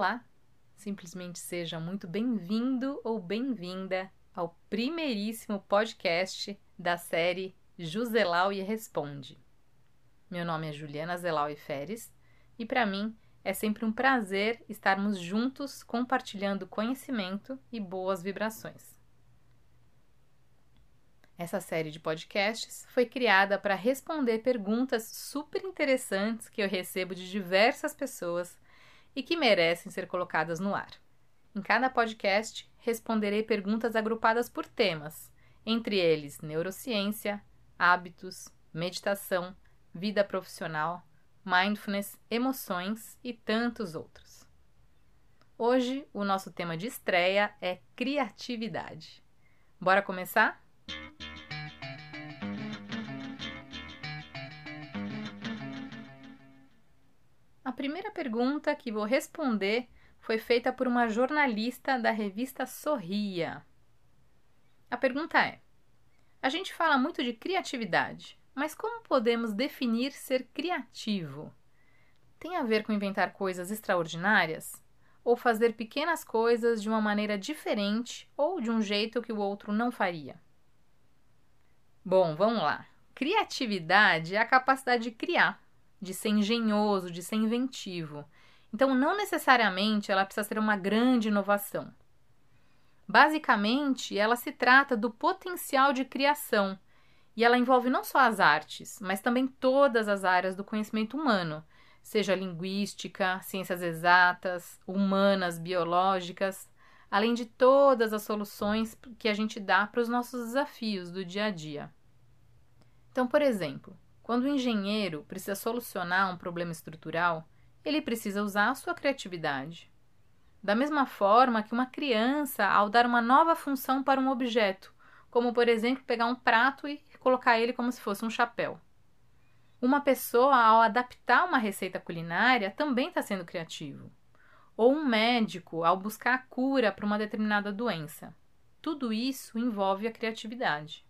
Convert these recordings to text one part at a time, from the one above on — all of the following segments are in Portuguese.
Olá! Simplesmente seja muito bem-vindo ou bem-vinda ao primeiríssimo podcast da série Juselau e Responde. Meu nome é Juliana Zelau e Feres e para mim é sempre um prazer estarmos juntos compartilhando conhecimento e boas vibrações. Essa série de podcasts foi criada para responder perguntas super interessantes que eu recebo de diversas pessoas e que merecem ser colocadas no ar. Em cada podcast, responderei perguntas agrupadas por temas, entre eles neurociência, hábitos, meditação, vida profissional, mindfulness, emoções e tantos outros. Hoje, o nosso tema de estreia é criatividade. Bora começar? Primeira pergunta que vou responder foi feita por uma jornalista da revista Sorria. A pergunta é: A gente fala muito de criatividade, mas como podemos definir ser criativo? Tem a ver com inventar coisas extraordinárias? Ou fazer pequenas coisas de uma maneira diferente ou de um jeito que o outro não faria? Bom, vamos lá. Criatividade é a capacidade de criar, de ser engenhoso, de ser inventivo. Então, não necessariamente ela precisa ser uma grande inovação. Basicamente, ela se trata do potencial de criação e ela envolve não só as artes, mas também todas as áreas do conhecimento humano, seja linguística, ciências exatas, humanas, biológicas, além de todas as soluções que a gente dá para os nossos desafios do dia a dia. Então, por exemplo, quando o engenheiro precisa solucionar um problema estrutural, ele precisa usar a sua criatividade. Da mesma forma que uma criança, ao dar uma nova função para um objeto, como por exemplo pegar um prato e colocar ele como se fosse um chapéu. Uma pessoa, ao adaptar uma receita culinária, também está sendo criativo. Ou um médico, ao buscar a cura para uma determinada doença. Tudo isso envolve a criatividade.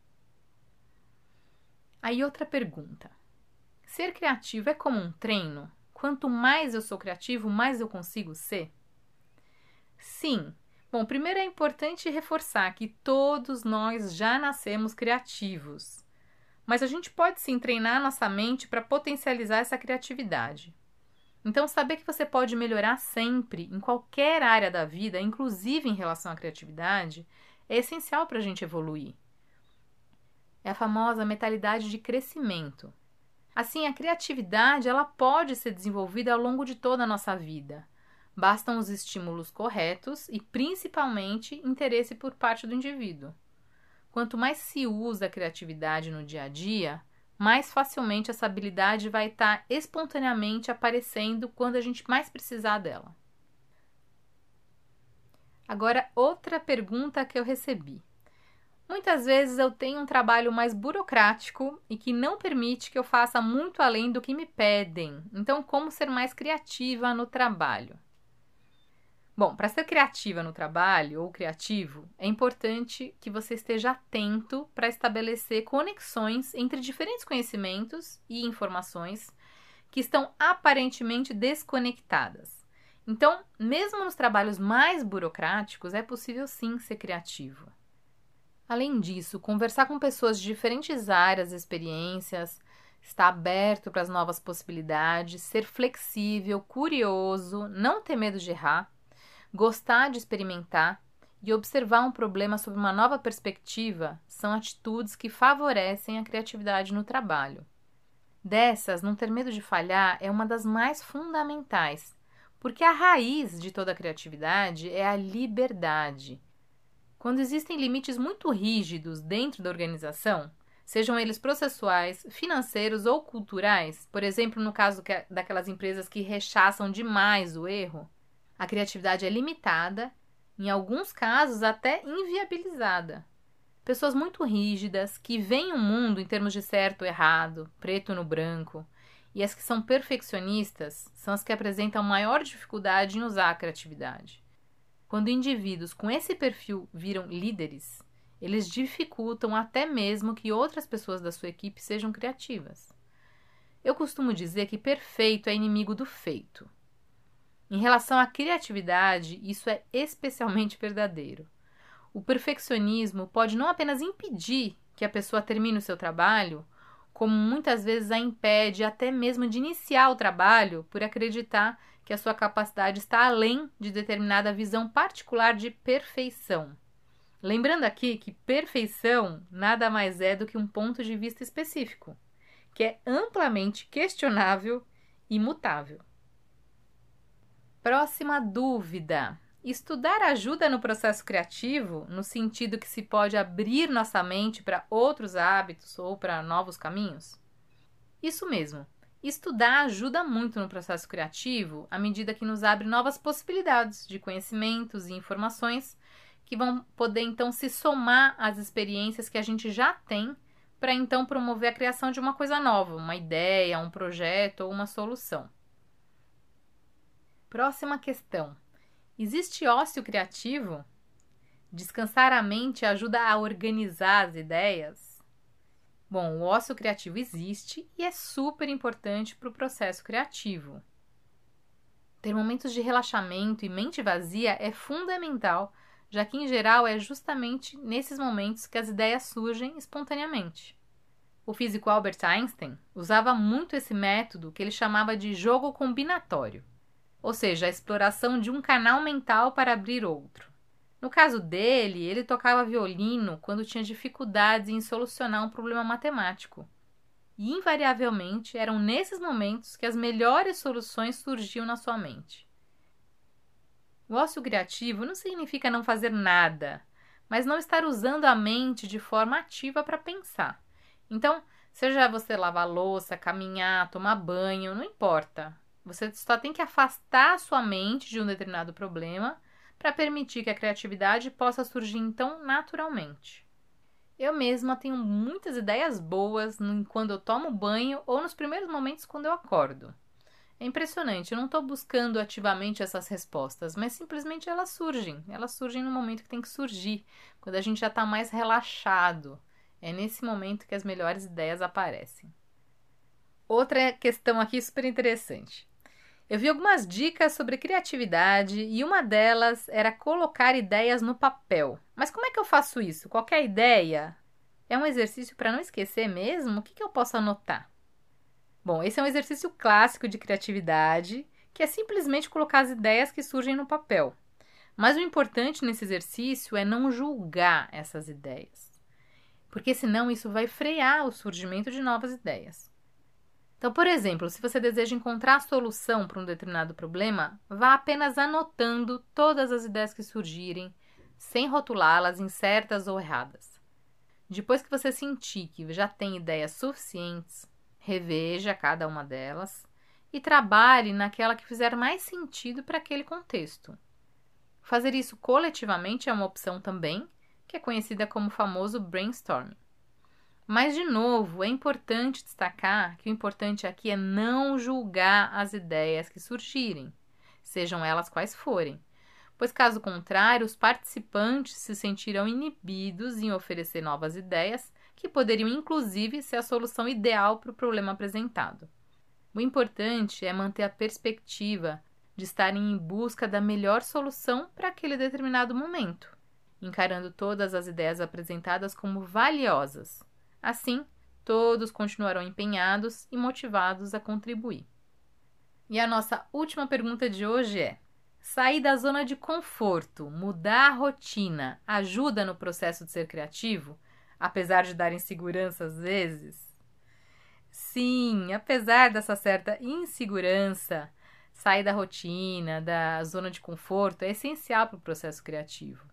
Aí outra pergunta. Ser criativo é como um treino? Quanto mais eu sou criativo, mais eu consigo ser? Sim. Bom, primeiro é importante reforçar que todos nós já nascemos criativos. Mas a gente pode sim treinar nossa mente para potencializar essa criatividade. Então, saber que você pode melhorar sempre, em qualquer área da vida, inclusive em relação à criatividade, é essencial para a gente evoluir. É a famosa mentalidade de crescimento. Assim, a criatividade ela pode ser desenvolvida ao longo de toda a nossa vida. Bastam os estímulos corretos e, principalmente, interesse por parte do indivíduo. Quanto mais se usa a criatividade no dia a dia, mais facilmente essa habilidade vai estar espontaneamente aparecendo quando a gente mais precisar dela. Agora, outra pergunta que eu recebi. Muitas vezes eu tenho um trabalho mais burocrático e que não permite que eu faça muito além do que me pedem. Então, como ser mais criativa no trabalho? Bom, para ser criativa no trabalho ou criativo, é importante que você esteja atento para estabelecer conexões entre diferentes conhecimentos e informações que estão aparentemente desconectadas. Então, mesmo nos trabalhos mais burocráticos, é possível sim ser criativo. Além disso, conversar com pessoas de diferentes áreas e experiências, estar aberto para as novas possibilidades, ser flexível, curioso, não ter medo de errar, gostar de experimentar e observar um problema sob uma nova perspectiva são atitudes que favorecem a criatividade no trabalho. Dessas, não ter medo de falhar é uma das mais fundamentais, porque a raiz de toda a criatividade é a liberdade quando existem limites muito rígidos dentro da organização, sejam eles processuais, financeiros ou culturais, por exemplo, no caso daquelas empresas que rechaçam demais o erro, a criatividade é limitada, em alguns casos até inviabilizada. Pessoas muito rígidas, que veem o mundo em termos de certo errado, preto no branco, e as que são perfeccionistas são as que apresentam maior dificuldade em usar a criatividade. Quando indivíduos com esse perfil viram líderes, eles dificultam até mesmo que outras pessoas da sua equipe sejam criativas. Eu costumo dizer que perfeito é inimigo do feito. Em relação à criatividade, isso é especialmente verdadeiro. O perfeccionismo pode não apenas impedir que a pessoa termine o seu trabalho, como muitas vezes a impede até mesmo de iniciar o trabalho por acreditar que a sua capacidade está além de determinada visão particular de perfeição. Lembrando aqui que perfeição nada mais é do que um ponto de vista específico, que é amplamente questionável e mutável. Próxima dúvida. Estudar ajuda no processo criativo, no sentido que se pode abrir nossa mente para outros hábitos ou para novos caminhos? Isso mesmo. Estudar ajuda muito no processo criativo à medida que nos abre novas possibilidades de conhecimentos e informações que vão poder então se somar às experiências que a gente já tem para então promover a criação de uma coisa nova, uma ideia, um projeto ou uma solução. Próxima questão. Existe ócio criativo? Descansar a mente ajuda a organizar as ideias? Bom, o ócio criativo existe e é super importante para o processo criativo. Ter momentos de relaxamento e mente vazia é fundamental, já que, em geral, é justamente nesses momentos que as ideias surgem espontaneamente. O físico Albert Einstein usava muito esse método que ele chamava de jogo combinatório, ou seja, a exploração de um canal mental para abrir outro. No caso dele, ele tocava violino quando tinha dificuldades em solucionar um problema matemático. E invariavelmente eram nesses momentos que as melhores soluções surgiam na sua mente. O ócio criativo não significa não fazer nada, mas não estar usando a mente de forma ativa para pensar. Então, seja você lavar louça, caminhar, tomar banho, não importa. Você só tem que afastar a sua mente de um determinado problema para permitir que a criatividade possa surgir então naturalmente. Eu mesma tenho muitas ideias boas quando eu tomo banho ou nos primeiros momentos quando eu acordo. É impressionante, eu não estou buscando ativamente essas respostas, mas simplesmente elas surgem. Elas surgem no momento que tem que surgir, quando a gente já está mais relaxado. É nesse momento que as melhores ideias aparecem. Outra questão aqui super interessante. Eu vi algumas dicas sobre criatividade e uma delas era colocar ideias no papel. Mas como é que eu faço isso? Qualquer ideia? É um exercício para não esquecer mesmo? O que, que eu posso anotar? Bom, esse é um exercício clássico de criatividade, que é simplesmente colocar as ideias que surgem no papel. Mas o importante nesse exercício é não julgar essas ideias, porque senão isso vai frear o surgimento de novas ideias. Então, por exemplo, se você deseja encontrar a solução para um determinado problema, vá apenas anotando todas as ideias que surgirem, sem rotulá-las em certas ou erradas. Depois que você sentir que já tem ideias suficientes, reveja cada uma delas e trabalhe naquela que fizer mais sentido para aquele contexto. Fazer isso coletivamente é uma opção também, que é conhecida como famoso brainstorming. Mas, de novo, é importante destacar que o importante aqui é não julgar as ideias que surgirem, sejam elas quais forem, pois, caso contrário, os participantes se sentirão inibidos em oferecer novas ideias que poderiam, inclusive, ser a solução ideal para o problema apresentado. O importante é manter a perspectiva de estarem em busca da melhor solução para aquele determinado momento, encarando todas as ideias apresentadas como valiosas Assim, todos continuarão empenhados e motivados a contribuir. E a nossa última pergunta de hoje é: sair da zona de conforto, mudar a rotina, ajuda no processo de ser criativo, apesar de dar insegurança às vezes? Sim, apesar dessa certa insegurança, sair da rotina, da zona de conforto é essencial para o processo criativo.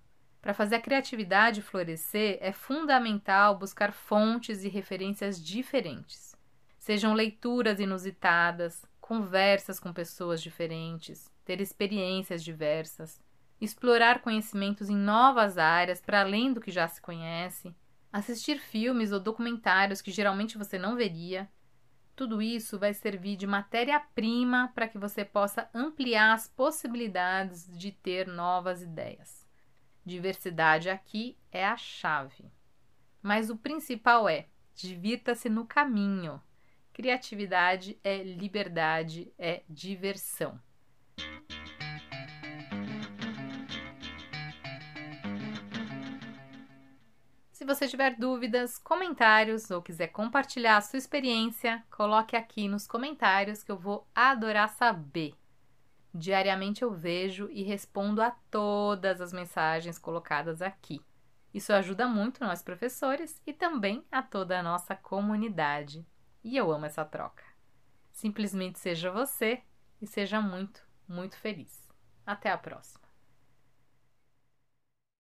Para fazer a criatividade florescer, é fundamental buscar fontes e referências diferentes. Sejam leituras inusitadas, conversas com pessoas diferentes, ter experiências diversas, explorar conhecimentos em novas áreas para além do que já se conhece, assistir filmes ou documentários que geralmente você não veria. Tudo isso vai servir de matéria-prima para que você possa ampliar as possibilidades de ter novas ideias. Diversidade aqui é a chave. Mas o principal é: divirta-se no caminho. Criatividade é liberdade, é diversão. Se você tiver dúvidas, comentários ou quiser compartilhar a sua experiência, coloque aqui nos comentários que eu vou adorar saber. Diariamente eu vejo e respondo a todas as mensagens colocadas aqui. Isso ajuda muito nós professores e também a toda a nossa comunidade. E eu amo essa troca. Simplesmente seja você e seja muito, muito feliz. Até a próxima!